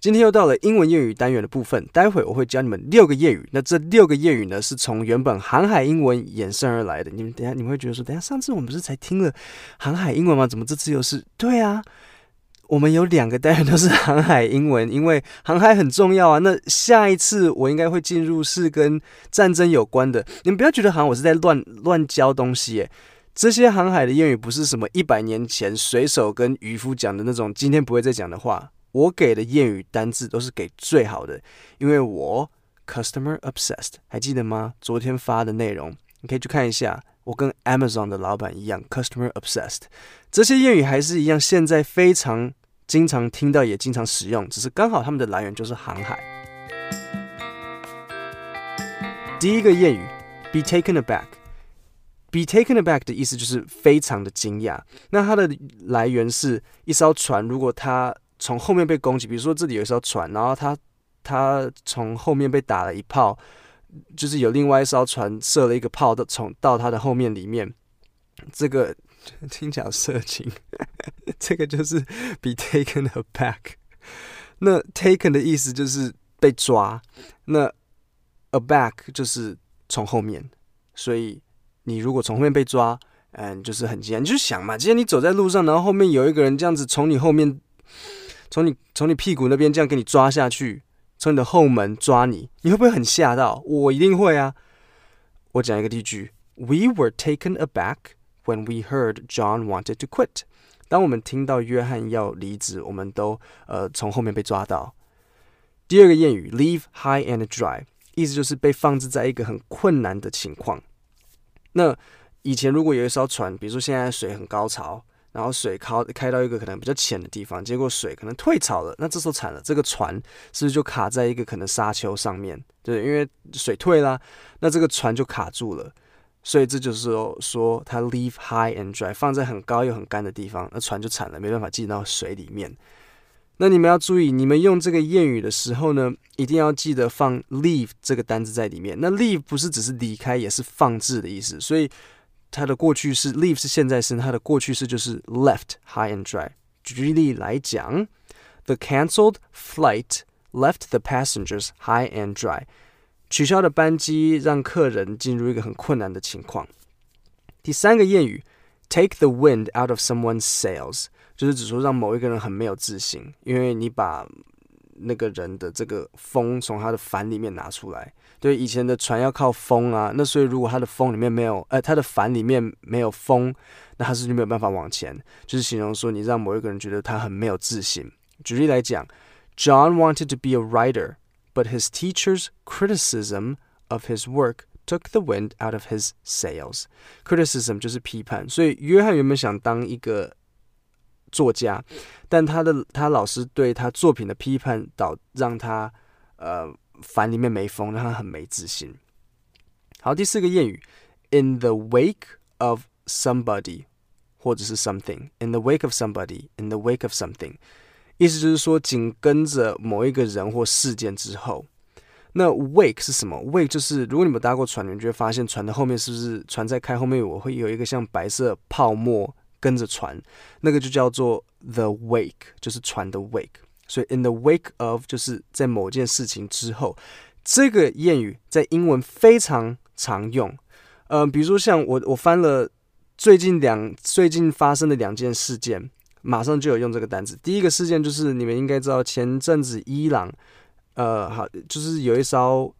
今天又到了英文谚语单元的部分，待会我会教你们六个谚语。那这六个谚语呢，是从原本航海英文衍生而来的。你们等下你们会觉得说，等下上次我们不是才听了航海英文吗？怎么这次又是？对啊，我们有两个单元都是航海英文，因为航海很重要啊。那下一次我应该会进入是跟战争有关的。你们不要觉得好像我是在乱乱教东西耶。这些航海的谚语不是什么一百年前水手跟渔夫讲的那种，今天不会再讲的话。我给的谚语单字都是给最好的，因为我 customer obsessed，还记得吗？昨天发的内容，你可以去看一下。我跟 Amazon 的老板一样 customer obsessed，这些谚语还是一样，现在非常经常听到，也经常使用，只是刚好他们的来源就是航海。第一个谚语，be taken aback，be taken aback 的意思就是非常的惊讶。那它的来源是一艘船，如果它从后面被攻击，比如说这里有一艘船，然后他他从后面被打了一炮，就是有另外一艘船射了一个炮的从到他的后面里面，这个听起来色情，这个就是 be taken aback。那 taken 的意思就是被抓，那 aback 就是从后面，所以你如果从后面被抓，嗯，就是很惊讶，你就想嘛，今天你走在路上，然后后面有一个人这样子从你后面。从你从你屁股那边这样给你抓下去，从你的后门抓你，你会不会很吓到？我一定会啊！我讲一个例句：We were taken aback when we heard John wanted to quit。当我们听到约翰要离职，我们都呃从后面被抓到。第二个谚语：Leave high and dry，意思就是被放置在一个很困难的情况。那以前如果有一艘船，比如说现在水很高潮。然后水开开到一个可能比较浅的地方，结果水可能退潮了，那这时候惨了，这个船是不是就卡在一个可能沙丘上面？对，因为水退了，那这个船就卡住了。所以这就是说，说它 leave high and dry，放在很高又很干的地方，那船就惨了，没办法进到水里面。那你们要注意，你们用这个谚语的时候呢，一定要记得放 leave 这个单字在里面。那 leave 不是只是离开，也是放置的意思，所以。它的过去式 leave 是现在时，它的过去式就是 left high and dry。举例来讲，The cancelled flight left the passengers high and dry。取消的班机让客人进入一个很困难的情况。第三个谚语，take the wind out of someone's sails，就是指说让某一个人很没有自信，因为你把那个人的这个风从他的帆里面拿出来。对，以前的船要靠风啊，那所以如果他的风里面没有，呃，他的帆里面没有风，那他是就没有办法往前。就是形容说，你让某一个人觉得他很没有自信。举例来讲，John wanted to be a writer, but his teacher's criticism of his work took the wind out of his sails. Criticism 就是批判，所以约翰原本想当一个作家，但他的他老师对他作品的批判导让他呃。帆里面没风，让他很没自信。好，第四个谚语，in the wake of somebody，或者是 something，in the wake of somebody，in the wake of something，意思就是说紧跟着某一个人或事件之后。那 wake 是什么？wake 就是如果你们搭过船，你们就会发现船的后面是不是船在开，后面我会有一个像白色泡沫跟着船，那个就叫做 the wake，就是船的 wake。所以，in the wake of 就是在某件事情之后，这个谚语在英文非常常用。嗯、呃，比如说像我我翻了最近两最近发生的两件事件，马上就有用这个单词。第一个事件就是你们应该知道，前阵子伊朗，呃，好，就是有一艘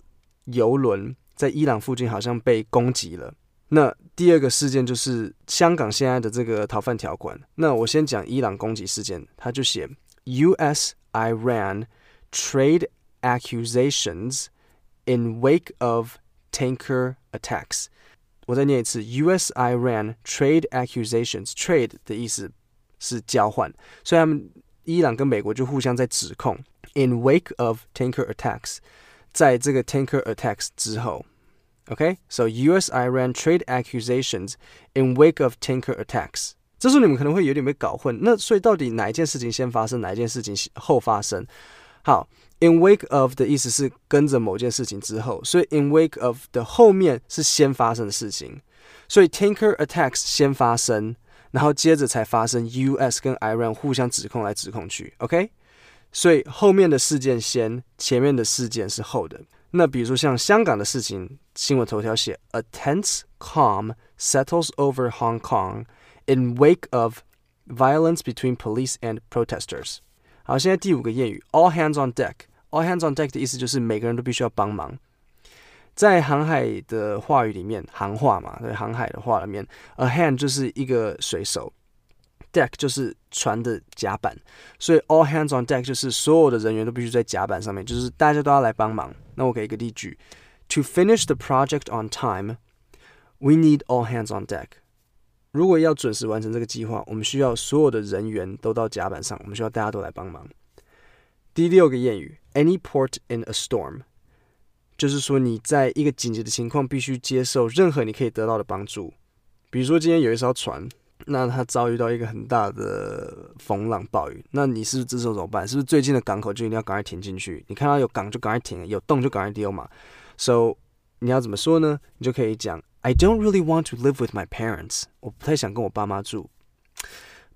游轮在伊朗附近好像被攻击了。那第二个事件就是香港现在的这个逃犯条款。那我先讲伊朗攻击事件，他就写 U.S. Iran trade accusations in wake of tanker attacks。我再念一次，U.S. Iran trade accusations。trade 的意思是交换，所以他们伊朗跟美国就互相在指控。In wake of tanker attacks，在这个 tanker attacks 之后、okay? U.S. Iran trade accusations in wake of tanker attacks。这时候你们可能会有点被搞混，那所以到底哪一件事情先发生，哪一件事情后发生？好，in wake of 的意思是跟着某件事情之后，所以 in wake of 的后面是先发生的事情，所以 tanker attacks 先发生，然后接着才发生 U.S. 跟 Iran 互相指控来指控去，OK？所以后面的事件先，前面的事件是后的。那比如说像香港的事情，新闻头条写 A tense calm settles over Hong Kong in wake of violence between police and protesters。好，现在第五个谚语 All hands on deck。All hands on deck 的意思就是每个人都必须要帮忙。在航海的话语里面，航话嘛，对，航海的话里面，a hand 就是一个水手，deck 就是船的甲板，所以 all hands on deck 就是所有的人员都必须在甲板上面，就是大家都要来帮忙。那我给一个例句：To finish the project on time, we need all hands on deck。如果要准时完成这个计划，我们需要所有的人员都到甲板上，我们需要大家都来帮忙。第六个谚语：Any port in a storm。就是说，你在一个紧急的情况，必须接受任何你可以得到的帮助。比如说，今天有一艘船，那它遭遇到一个很大的风浪暴雨，那你是不是这时候怎么办？是不是最近的港口就一定要赶快停进去？你看到有港就赶快停，有洞就赶快丢嘛。So，你要怎么说呢？你就可以讲：I don't really want to live with my parents。我不太想跟我爸妈住。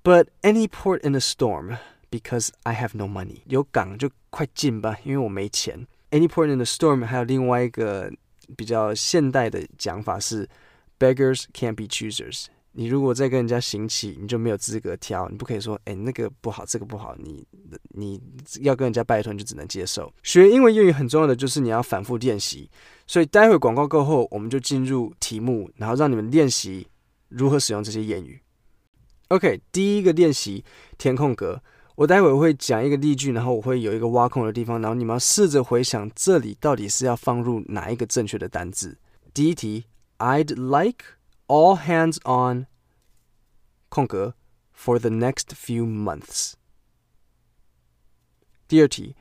But any port in a storm because I have no money。有港就快进吧，因为我没钱。Any port in the storm，还有另外一个比较现代的讲法是，beggars can't be choosers。 你如果在跟人家行乞，你就没有资格挑，你不可以说，哎，那个不好，这个不好，你你要跟人家拜托，你就只能接受。学英文谚语很重要的就是你要反复练习，所以待会广告过后，我们就进入题目，然后让你们练习如何使用这些谚语。OK，第一个练习填空格。我待会会讲一个例句，然后我会有一个挖空的地方，然后你们要试着回想这里到底是要放入哪一个正确的单字。第一题，I'd like all hands on 空格 for the next few months。第二题，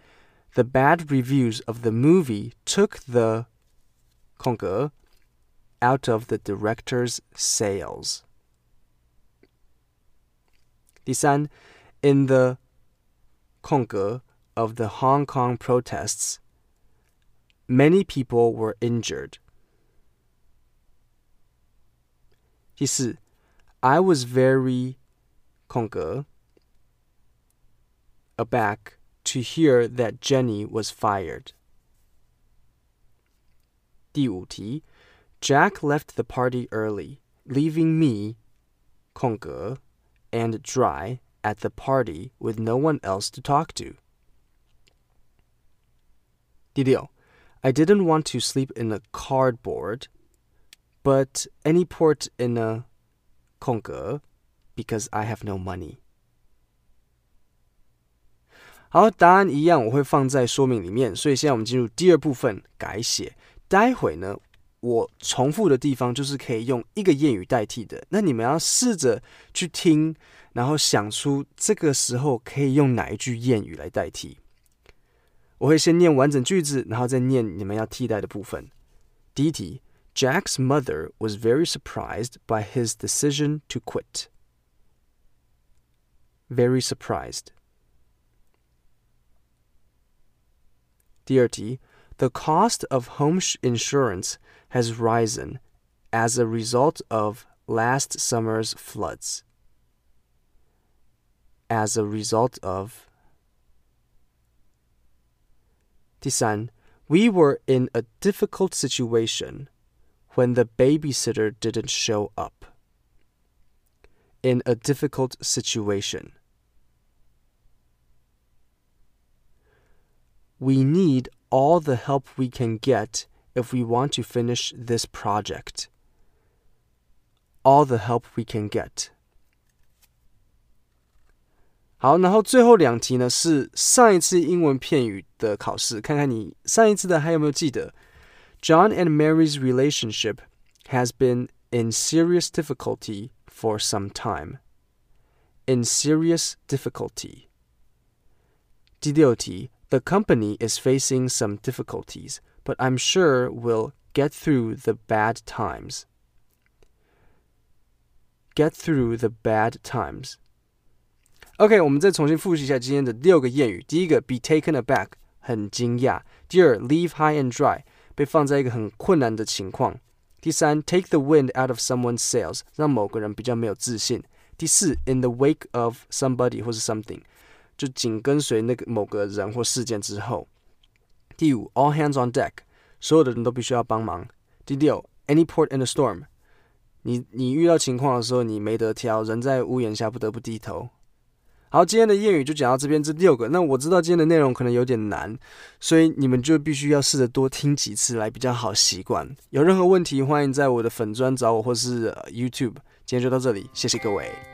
The bad reviews of the movie took the 空格 out of the director's sales。第三，In the 空格 of the Hong Kong protests, many people were injured. 第四，I was very 空格 aback to hear that Jenny was fired. 第五题，Jack left the party early, leaving me 空格 and Dry at the party with no one else to talk to. 第六, I didn't want to sleep in a cardboard, but any port in a 空格 because I have no money. 好，答案一样，我会放在说明里面。所以现在我们进入第二部分改写。待会呢，我重复的地方就是可以用一个谚语代替的。那你们要试着去听。然后想出这个时候可以用哪一句谚语来代替。我会先念完整句子，然后再念你们要替代的部分。第一题 ：Jack's mother was very surprised by his decision to quit. Very surprised. 第二题：The cost of home insurance has risen as a result of last summer's floods. As a result of 第三, we were in a difficult situation when the babysitter didn't show up. In a difficult situation. We need all the help we can get if we want to finish this project. All the help we can get. 好，然后最后两题呢是上一次英文片语的考试，看看你上一次的还有没有记得。 John and Mary's relationship has been in serious difficulty for some time. In serious difficulty. 第六题，The company is facing some difficulties, but I'm sure we'll get through the bad times. Get through the bad times. OK，我们再重新复习一下今天的六个谚语。第一个，be taken aback，很惊讶。第二，leave high and dry， 被放在一个很困难的情况。第三，take the wind out of someone's sails，让某个人比较没有自信。第四，in the wake of somebody 或是 something， 就紧跟随那个某个人或事件之后。第五，all hands on deck，所有的人都必须要帮忙。第六，any port in a storm，你你遇到情况的时候，你没得挑，人在屋檐下不得不低头。 好，今天的谚语就讲到这边，这六个。那我知道今天的内容可能有点难，所以你们就必须要试着多听几次来比较好习惯。有任何问题，欢迎在我的粉专找我，或是 YouTube。今天就到这里，谢谢各位。